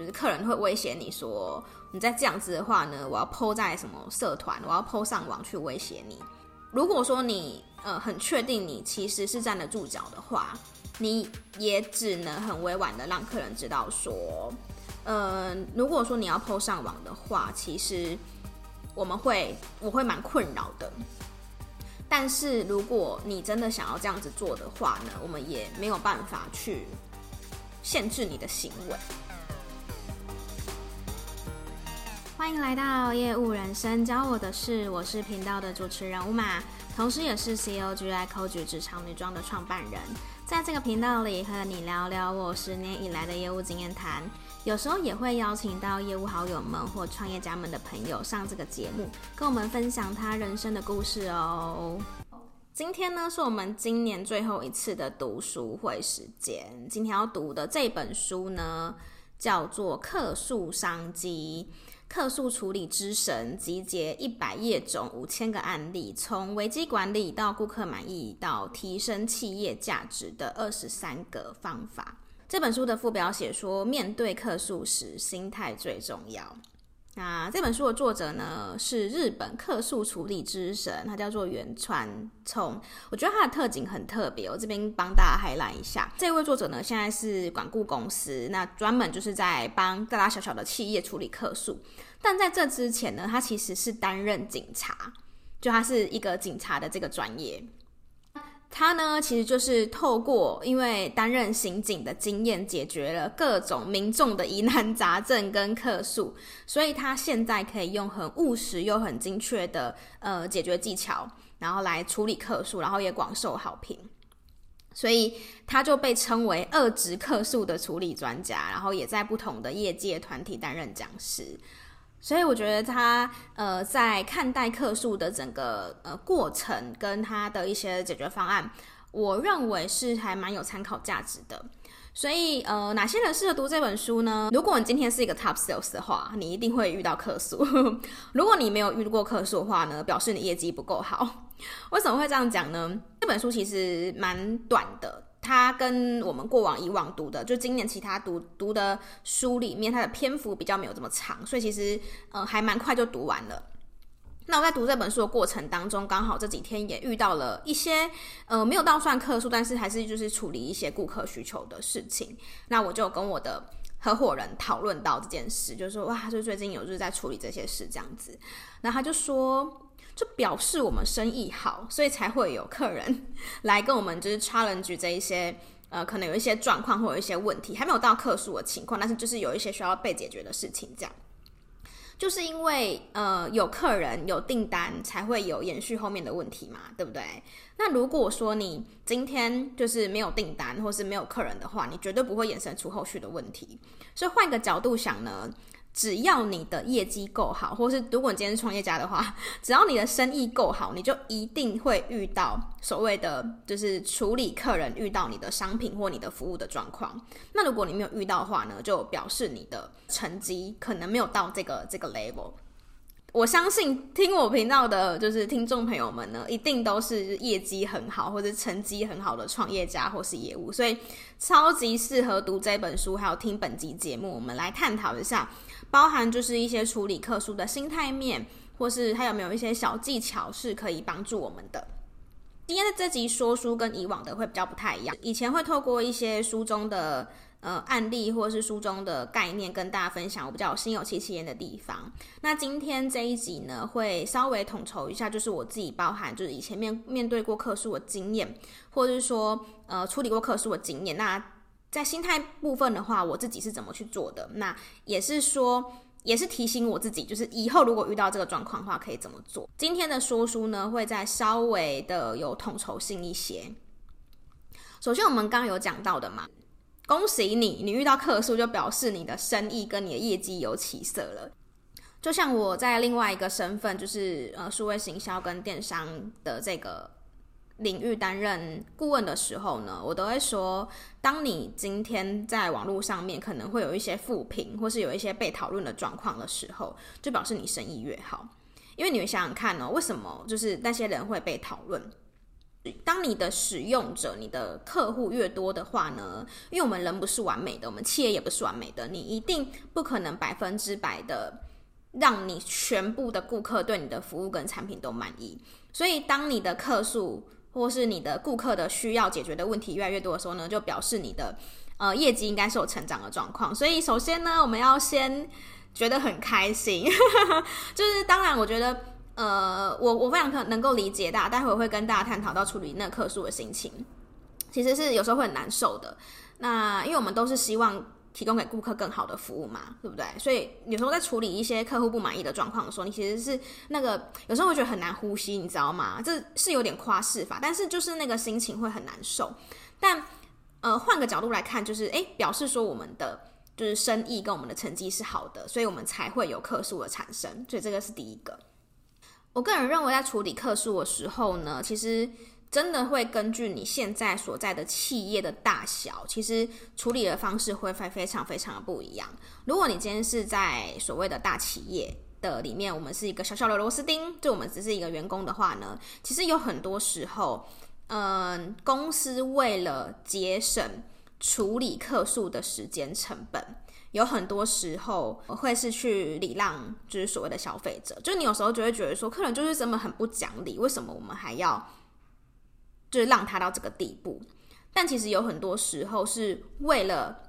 就是客人会威胁你说，你再这样子的话呢，我要 po 在什么社团，我要 po 上网去威胁你。如果说你呃很确定你其实是站得住脚的话，你也只能很委婉的让客人知道说，呃，如果说你要 po 上网的话，其实我们会我会蛮困扰的。但是如果你真的想要这样子做的话呢，我们也没有办法去限制你的行为。欢迎来到业务人生，教我的事，我是频道的主持人 Uma，同时也是 COGI COG 职场女装的创办人。在这个频道里，和你聊聊我十年以来的业务经验谈，有时候也会邀请到业务好友们或创业家们的朋友上这个节目，跟我们分享他人生的故事哦。今天呢，是我们今年最后一次的读书会时间。今天要读的这本书呢，叫做《客诉商机》。客诉处理之神集结一百页种五千个案例，从危机管理到顾客满意到提升企业价值的二十三个方法。这本书的副标写说，面对客诉时，心态最重要。那这本书的作者呢，是日本客诉处理之神，他叫做原川聪。我觉得他的特景很特别，我这边帮大家海览一下。这位作者呢，现在是管顾公司，那专门就是在帮大大小小的企业处理客诉。但在这之前呢，他其实是担任警察，就他是一个警察的这个专业。他呢，其实就是透过因为担任刑警的经验，解决了各种民众的疑难杂症跟客诉，所以他现在可以用很务实又很精确的呃解决技巧，然后来处理客诉，然后也广受好评，所以他就被称为二职客诉的处理专家，然后也在不同的业界团体担任讲师。所以我觉得他呃在看待客诉的整个呃过程跟他的一些解决方案，我认为是还蛮有参考价值的。所以呃哪些人适合读这本书呢？如果你今天是一个 top sales 的话，你一定会遇到客诉。如果你没有遇过客诉的话呢，表示你业绩不够好。为什么会这样讲呢？这本书其实蛮短的。它跟我们过往以往读的，就今年其他读读的书里面，它的篇幅比较没有这么长，所以其实呃还蛮快就读完了。那我在读这本书的过程当中，刚好这几天也遇到了一些呃没有到算客诉，但是还是就是处理一些顾客需求的事情。那我就跟我的合伙人讨论到这件事，就是说哇，就最近有就是在处理这些事这样子。然后他就说。就表示我们生意好，所以才会有客人来跟我们，就是 challenge 这一些呃，可能有一些状况或有一些问题，还没有到客诉的情况，但是就是有一些需要被解决的事情，这样。就是因为呃有客人有订单，才会有延续后面的问题嘛，对不对？那如果说你今天就是没有订单或是没有客人的话，你绝对不会衍生出后续的问题。所以换个角度想呢。只要你的业绩够好，或是如果你今天是创业家的话，只要你的生意够好，你就一定会遇到所谓的就是处理客人遇到你的商品或你的服务的状况。那如果你没有遇到的话呢，就表示你的成绩可能没有到这个这个 level。我相信听我频道的就是听众朋友们呢，一定都是业绩很好或者成绩很好的创业家或是业务，所以超级适合读这本书，还有听本集节目，我们来探讨一下。包含就是一些处理客诉的心态面，或是他有没有一些小技巧是可以帮助我们的。今天的这集说书跟以往的会比较不太一样，以前会透过一些书中的呃案例或是书中的概念跟大家分享我比较心有戚戚焉的地方。那今天这一集呢，会稍微统筹一下，就是我自己包含就是以前面面对过客诉的经验，或者是说呃处理过客诉的经验。那在心态部分的话，我自己是怎么去做的？那也是说，也是提醒我自己，就是以后如果遇到这个状况的话，可以怎么做。今天的说书呢，会再稍微的有统筹性一些。首先，我们刚刚有讲到的嘛，恭喜你，你遇到客诉就表示你的生意跟你的业绩有起色了。就像我在另外一个身份，就是呃，数位行销跟电商的这个。领域担任顾问的时候呢，我都会说，当你今天在网络上面可能会有一些负评，或是有一些被讨论的状况的时候，就表示你生意越好。因为你们想想看哦，为什么就是那些人会被讨论？当你的使用者、你的客户越多的话呢，因为我们人不是完美的，我们企业也不是完美的，你一定不可能百分之百的让你全部的顾客对你的服务跟产品都满意。所以，当你的客数或是你的顾客的需要解决的问题越来越多的时候呢，就表示你的呃业绩应该是有成长的状况。所以，首先呢，我们要先觉得很开心，就是当然，我觉得呃，我我非常可能够理解大家，待会会跟大家探讨到处理那客数的心情，其实是有时候会很难受的。那因为我们都是希望。提供给顾客更好的服务嘛，对不对？所以有时候在处理一些客户不满意的状况的时候，你其实是那个有时候会觉得很难呼吸，你知道吗？这是有点夸饰法，但是就是那个心情会很难受。但呃，换个角度来看，就是诶，表示说我们的就是生意跟我们的成绩是好的，所以我们才会有客数的产生。所以这个是第一个。我个人认为，在处理客数的时候呢，其实。真的会根据你现在所在的企业的大小，其实处理的方式会非非常非常的不一样。如果你今天是在所谓的大企业的里面，我们是一个小小的螺丝钉，就我们只是一个员工的话呢，其实有很多时候，嗯，公司为了节省处理客诉的时间成本，有很多时候会是去礼让，就是所谓的消费者。就你有时候就会觉得说，客人就是真的很不讲理，为什么我们还要？就是让他到这个地步，但其实有很多时候是为了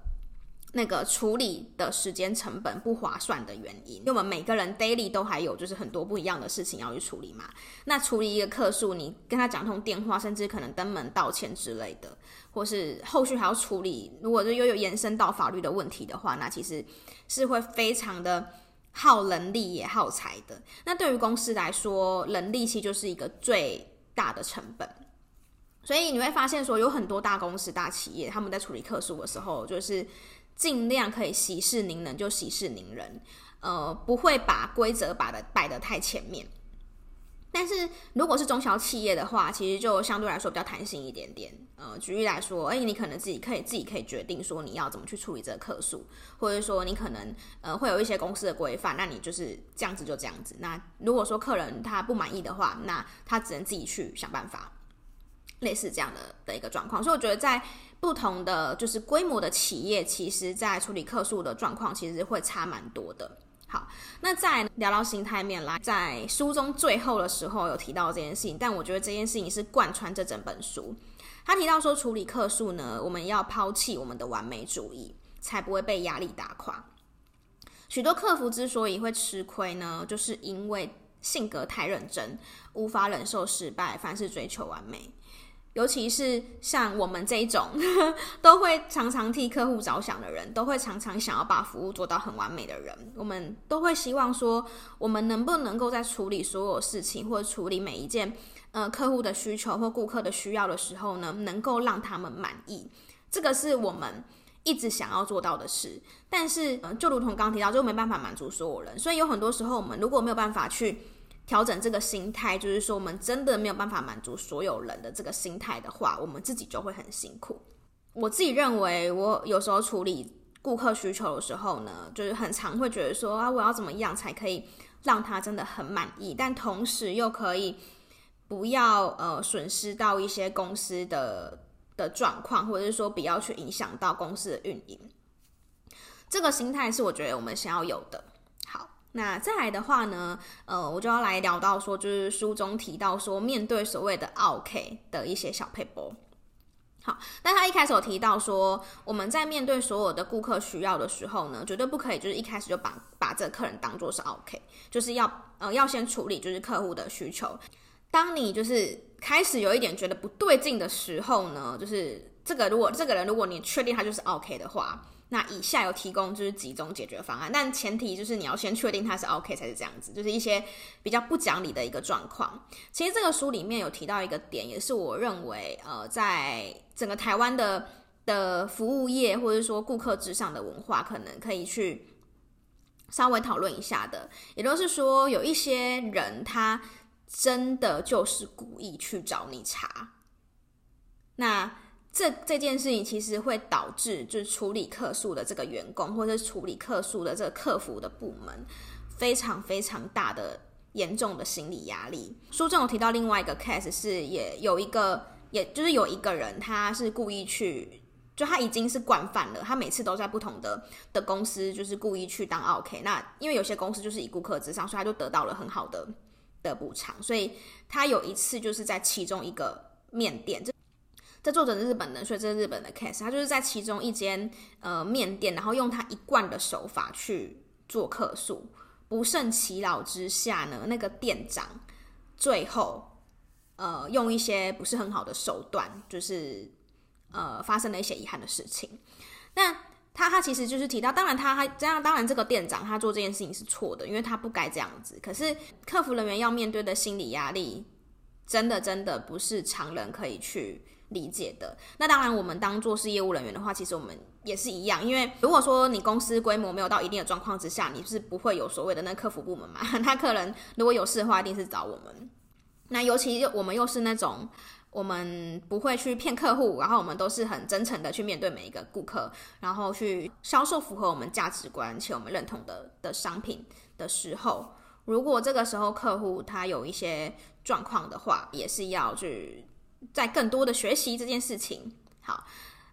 那个处理的时间成本不划算的原因。因为我们每个人 daily 都还有就是很多不一样的事情要去处理嘛。那处理一个客诉，你跟他讲通电话，甚至可能登门道歉之类的，或是后续还要处理，如果是又有延伸到法律的问题的话，那其实是会非常的耗人力也耗财的。那对于公司来说，人力其实就是一个最大的成本。所以你会发现，说有很多大公司、大企业，他们在处理客诉的时候，就是尽量可以息事宁人就息事宁人，呃，不会把规则摆的摆得太前面。但是如果是中小企业的话，其实就相对来说比较弹性一点点。呃，举例来说，哎，你可能自己可以自己可以决定说你要怎么去处理这个客诉，或者说你可能呃会有一些公司的规范，那你就是这样子就这样子。那如果说客人他不满意的话，那他只能自己去想办法。类似这样的的一个状况，所以我觉得在不同的就是规模的企业，其实在处理客诉的状况，其实会差蛮多的。好，那再聊到心态面来，在书中最后的时候有提到这件事情，但我觉得这件事情是贯穿这整本书。他提到说，处理客诉呢，我们要抛弃我们的完美主义，才不会被压力打垮。许多客服之所以会吃亏呢，就是因为性格太认真，无法忍受失败，凡事追求完美。尤其是像我们这一种 都会常常替客户着想的人，都会常常想要把服务做到很完美的人，我们都会希望说，我们能不能够在处理所有事情或处理每一件呃客户的需求或顾客的需要的时候呢，能够让他们满意，这个是我们一直想要做到的事。但是，呃，就如同刚提到，就没办法满足所有人，所以有很多时候我们如果没有办法去。调整这个心态，就是说，我们真的没有办法满足所有人的这个心态的话，我们自己就会很辛苦。我自己认为，我有时候处理顾客需求的时候呢，就是很常会觉得说啊，我要怎么样才可以让他真的很满意，但同时又可以不要呃损失到一些公司的的状况，或者是说不要去影响到公司的运营。这个心态是我觉得我们想要有的。那再来的话呢，呃，我就要来聊到说，就是书中提到说，面对所谓的 OK 的一些小撇步。好，但他一开始有提到说，我们在面对所有的顾客需要的时候呢，绝对不可以就是一开始就把把这个客人当做是 OK，，就是要呃要先处理就是客户的需求。当你就是开始有一点觉得不对劲的时候呢，就是这个如果这个人如果你确定他就是 OK 的话。那以下有提供就是几种解决方案，但前提就是你要先确定他是 OK 才是这样子，就是一些比较不讲理的一个状况。其实这个书里面有提到一个点，也是我认为呃，在整个台湾的的服务业或者说顾客至上的文化，可能可以去稍微讨论一下的。也就是说，有一些人他真的就是故意去找你茬，那。这这件事情其实会导致，就是处理客诉的这个员工，或者是处理客诉的这个客服的部门，非常非常大的严重的心理压力。书中有提到另外一个 case 是，也有一个，也就是有一个人，他是故意去，就他已经是惯犯了，他每次都在不同的的公司，就是故意去当 OK。那因为有些公司就是以顾客至上，所以他就得到了很好的的补偿。所以他有一次就是在其中一个面店，这这作者是日本人，所以这是日本的 case。他就是在其中一间呃面店，然后用他一贯的手法去做客诉。不胜其扰之下呢，那个店长最后呃用一些不是很好的手段，就是呃发生了一些遗憾的事情。那他他其实就是提到，当然他他这样，当然这个店长他做这件事情是错的，因为他不该这样子。可是客服人员要面对的心理压力，真的真的不是常人可以去理解的。那当然，我们当做是业务人员的话，其实我们也是一样。因为如果说你公司规模没有到一定的状况之下，你是不会有所谓的那客服部门嘛？那客人如果有事的话，一定是找我们。那尤其我们又是那种我们不会去骗客户，然后我们都是很真诚的去面对每一个顾客，然后去销售符合我们价值观且我们认同的的商品的时候，如果这个时候客户他有一些状况的话，也是要去。在更多的学习这件事情，好，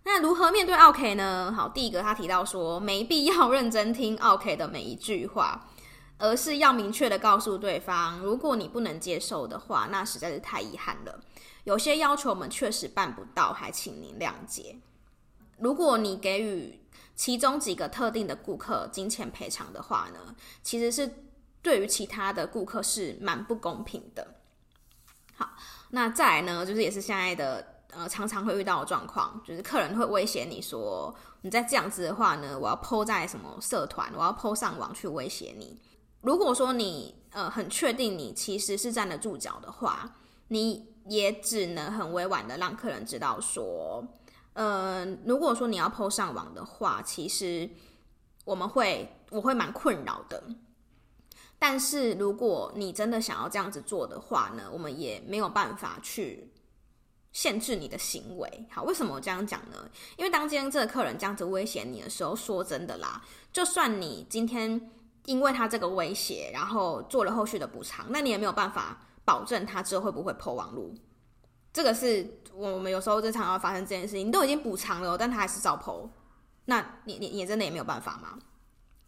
那如何面对奥客呢？好，第一个他提到说，没必要认真听奥客的每一句话，而是要明确的告诉对方，如果你不能接受的话，那实在是太遗憾了。有些要求我们确实办不到，还请您谅解。如果你给予其中几个特定的顾客金钱赔偿的话呢，其实是对于其他的顾客是蛮不公平的。那再来呢，就是也是现在的呃，常常会遇到的状况，就是客人会威胁你说，你再这样子的话呢，我要 po 在什么社团，我要 po 上网去威胁你。如果说你呃很确定你其实是站得住脚的话，你也只能很委婉的让客人知道说，呃，如果说你要 po 上网的话，其实我们会我会蛮困扰的。但是如果你真的想要这样子做的话呢，我们也没有办法去限制你的行为。好，为什么我这样讲呢？因为当今天这个客人这样子威胁你的时候，说真的啦，就算你今天因为他这个威胁，然后做了后续的补偿，那你也没有办法保证他之后会不会破网路。这个是我们有时候经常要发生这件事情，你都已经补偿了，但他还是照剖那你你你真的也没有办法吗？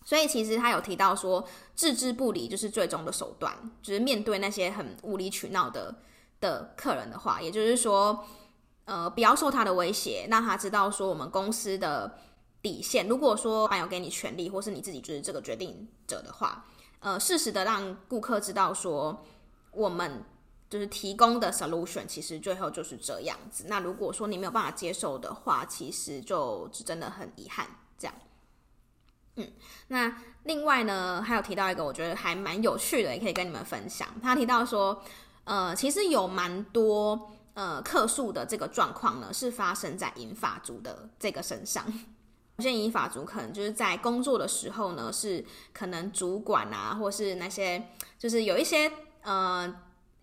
所以其实他有提到说，置之不理就是最终的手段，就是面对那些很无理取闹的的客人的话，也就是说，呃，不要受他的威胁，让他知道说我们公司的底线。如果说还有给你权利，或是你自己就是这个决定者的话，呃，适时的让顾客知道说，我们就是提供的 solution 其实最后就是这样子。那如果说你没有办法接受的话，其实就真的很遗憾。嗯，那另外呢，还有提到一个我觉得还蛮有趣的，也可以跟你们分享。他提到说，呃，其实有蛮多呃客诉的这个状况呢，是发生在银发族的这个身上。有些银发族可能就是在工作的时候呢，是可能主管啊，或是那些就是有一些呃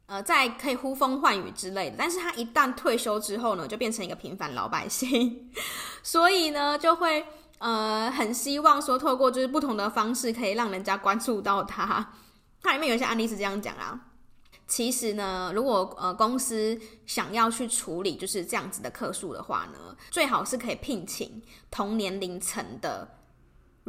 呃在可以呼风唤雨之类的，但是他一旦退休之后呢，就变成一个平凡老百姓，所以呢就会。呃，很希望说透过就是不同的方式，可以让人家关注到他。它里面有一些案例是这样讲啊。其实呢，如果呃公司想要去处理就是这样子的客诉的话呢，最好是可以聘请同年龄层的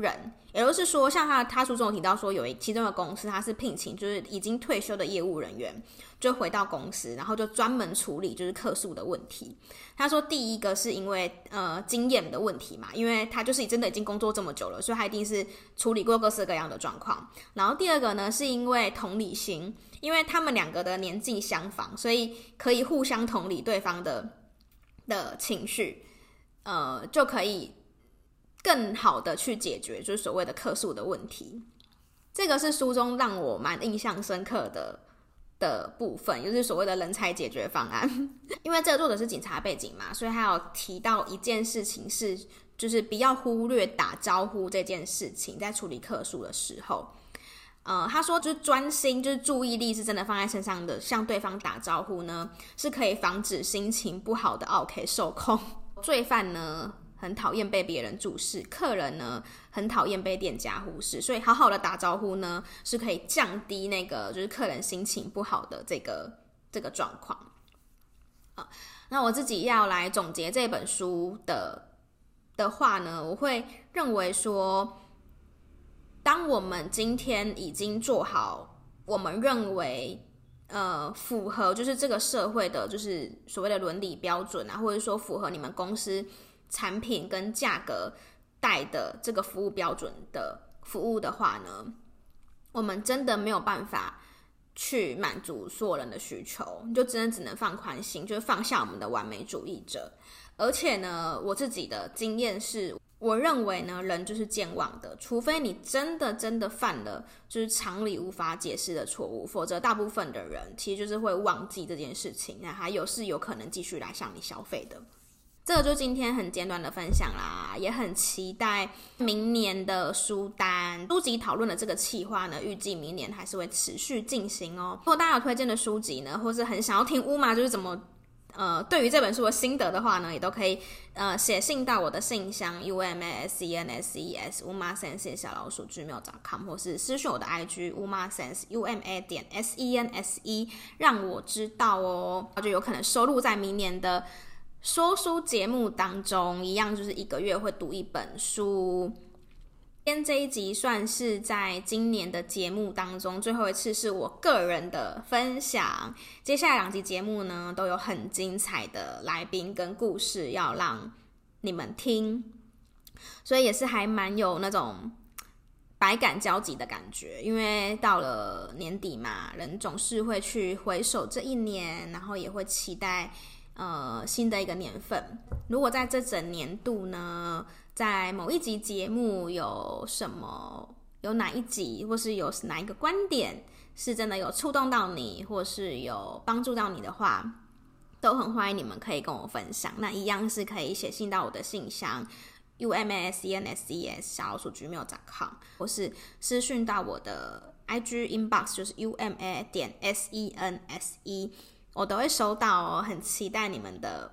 人，也就是说，像他他书中有提到说，有一其中的公司，他是聘请就是已经退休的业务人员，就回到公司，然后就专门处理就是客诉的问题。他说，第一个是因为呃经验的问题嘛，因为他就是真的已经工作这么久了，所以他一定是处理过各式各样的状况。然后第二个呢，是因为同理心，因为他们两个的年纪相仿，所以可以互相同理对方的的情绪，呃，就可以。更好的去解决就是所谓的客诉的问题，这个是书中让我蛮印象深刻的的部分，就是所谓的人才解决方案。因为这个作者是警察背景嘛，所以他有提到一件事情是，就是不要忽略打招呼这件事情，在处理客诉的时候，呃，他说就是专心，就是注意力是真的放在身上的，向对方打招呼呢，是可以防止心情不好的 OK 受控。罪犯呢，很讨厌被别人注视，客人呢很讨厌被店家忽视，所以好好的打招呼呢是可以降低那个就是客人心情不好的这个这个状况。啊，那我自己要来总结这本书的的话呢，我会认为说，当我们今天已经做好，我们认为。呃，符合就是这个社会的，就是所谓的伦理标准啊，或者说符合你们公司产品跟价格带的这个服务标准的服务的话呢，我们真的没有办法去满足所有人的需求，就真的只能放宽心，就是放下我们的完美主义者。而且呢，我自己的经验是。我认为呢，人就是健忘的，除非你真的真的犯了就是常理无法解释的错误，否则大部分的人其实就是会忘记这件事情，那还有是有可能继续来向你消费的。这个就今天很简短的分享啦，也很期待明年的书单书籍讨论的这个企划呢，预计明年还是会持续进行哦。如果大家有推荐的书籍呢，或是很想要听乌马就是怎么。呃，对于这本书的心得的话呢，也都可以呃写信到我的信箱：UMASENSES，UMA SENSE 小老鼠 gmail.com，或是私讯我的 IG uma sense u m a 点 s e n s e，让我知道哦，就有可能收录在明年的说书节目当中，一样就是一个月会读一本书。今天这一集算是在今年的节目当中最后一次是我个人的分享。接下来两集节目呢，都有很精彩的来宾跟故事要让你们听，所以也是还蛮有那种百感交集的感觉。因为到了年底嘛，人总是会去回首这一年，然后也会期待呃新的一个年份。如果在这整年度呢，在某一集节目有什么？有哪一集，或是有哪一个观点是真的有触动到你，或是有帮助到你的话，都很欢迎你们可以跟我分享。那一样是可以写信到我的信箱 u m a s e n s e s 小老鼠 gmail.com，或是私讯到我的 IG inbox，就是 u m a 点 s e n s e，我都会收到哦。很期待你们的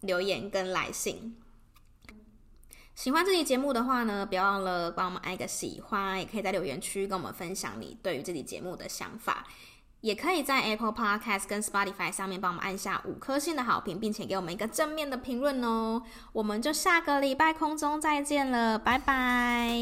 留言跟来信。喜欢这期节目的话呢，不要忘了帮我们按一个喜欢，也可以在留言区跟我们分享你对于这期节目的想法，也可以在 Apple Podcast 跟 Spotify 上面帮我们按下五颗星的好评，并且给我们一个正面的评论哦。我们就下个礼拜空中再见了，拜拜。